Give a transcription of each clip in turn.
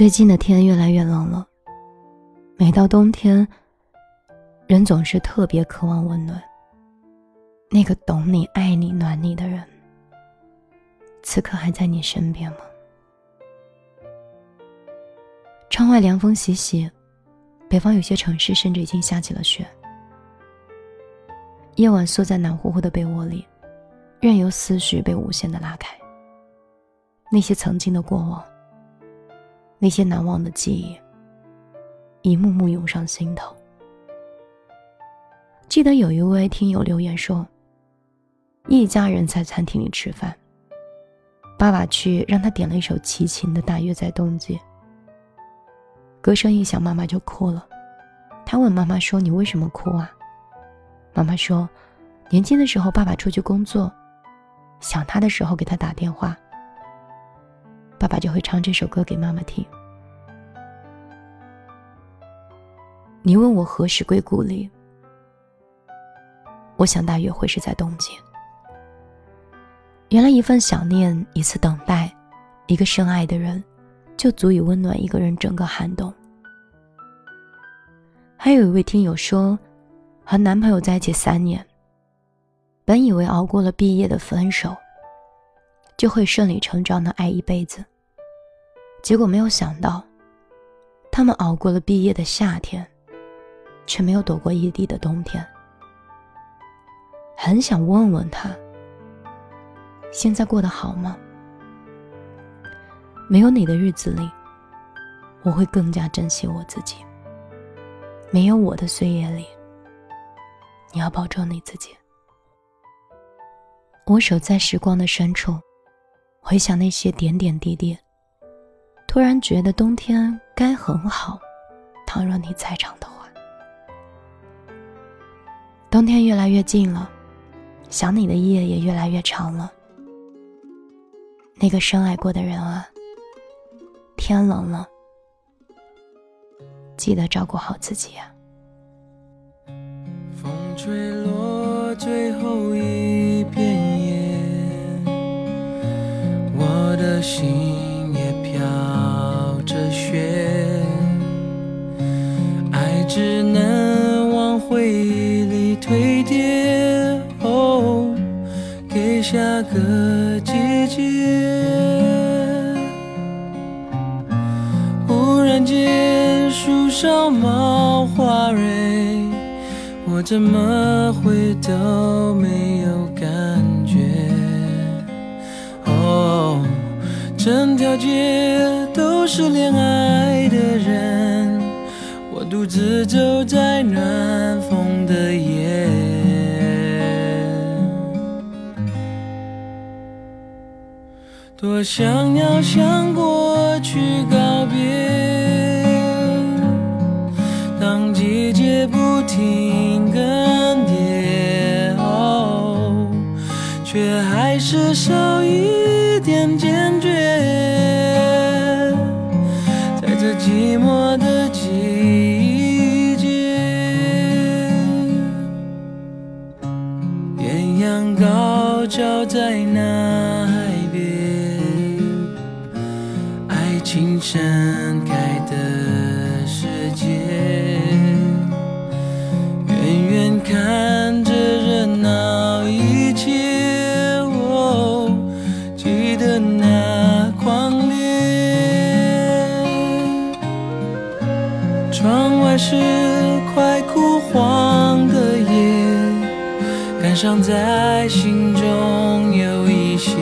最近的天越来越冷了，每到冬天，人总是特别渴望温暖。那个懂你、爱你、暖你的人，此刻还在你身边吗？窗外凉风习习，北方有些城市甚至已经下起了雪。夜晚缩在暖乎乎的被窝里，任由思绪被无限的拉开。那些曾经的过往。那些难忘的记忆，一幕幕涌上心头。记得有一位听友留言说：“一家人在餐厅里吃饭，爸爸去让他点了一首齐秦的《大约在冬季》。歌声一响，妈妈就哭了。他问妈妈说：‘你为什么哭啊？’妈妈说：‘年轻的时候爸爸出去工作，想他的时候给他打电话。’”爸爸就会唱这首歌给妈妈听。你问我何时归故里，我想大约会是在冬季。原来一份想念，一次等待，一个深爱的人，就足以温暖一个人整个寒冬。还有一位听友说，和男朋友在一起三年，本以为熬过了毕业的分手。就会顺理成章的爱一辈子。结果没有想到，他们熬过了毕业的夏天，却没有躲过异地的冬天。很想问问他，现在过得好吗？没有你的日子里，我会更加珍惜我自己。没有我的岁月里，你要保重你自己。我守在时光的深处。回想那些点点滴滴，突然觉得冬天该很好。倘若你在场的话，冬天越来越近了，想你的夜也越来越长了。那个深爱过的人啊，天冷了，记得照顾好自己啊。风吹落最后一片。叶，我的心给下个季节。忽然间树上冒花蕊，我怎么会都没有感觉？哦整条街都是恋爱的人，我独自走在暖风的夜，多想要向过去告别。当季节不停更迭，哦，却还是少一点坚决。在这寂寞的季节，艳阳高照在盛开的世界，远远看着热闹一切，哦，记得那狂。窗外是快枯黄的叶，感伤在心中有一些。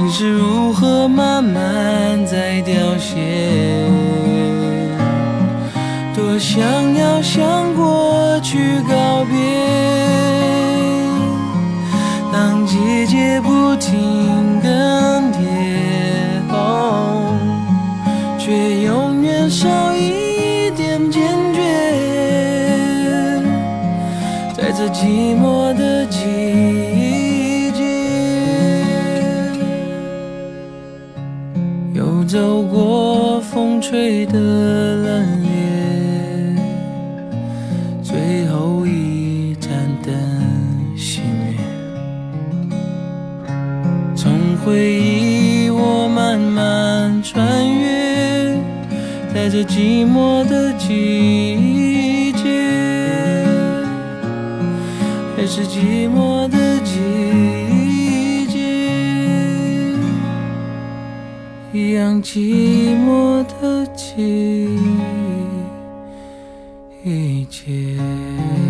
心是如何慢慢在凋谢。多想要向过去告别。当季节不停更迭，哦，却永远少一点坚决。在这寂寞的季走过风吹的冷夜，最后一盏灯熄灭。从回忆我慢慢穿越，在这寂寞的季节。还是寂寞的。寂寞的季节。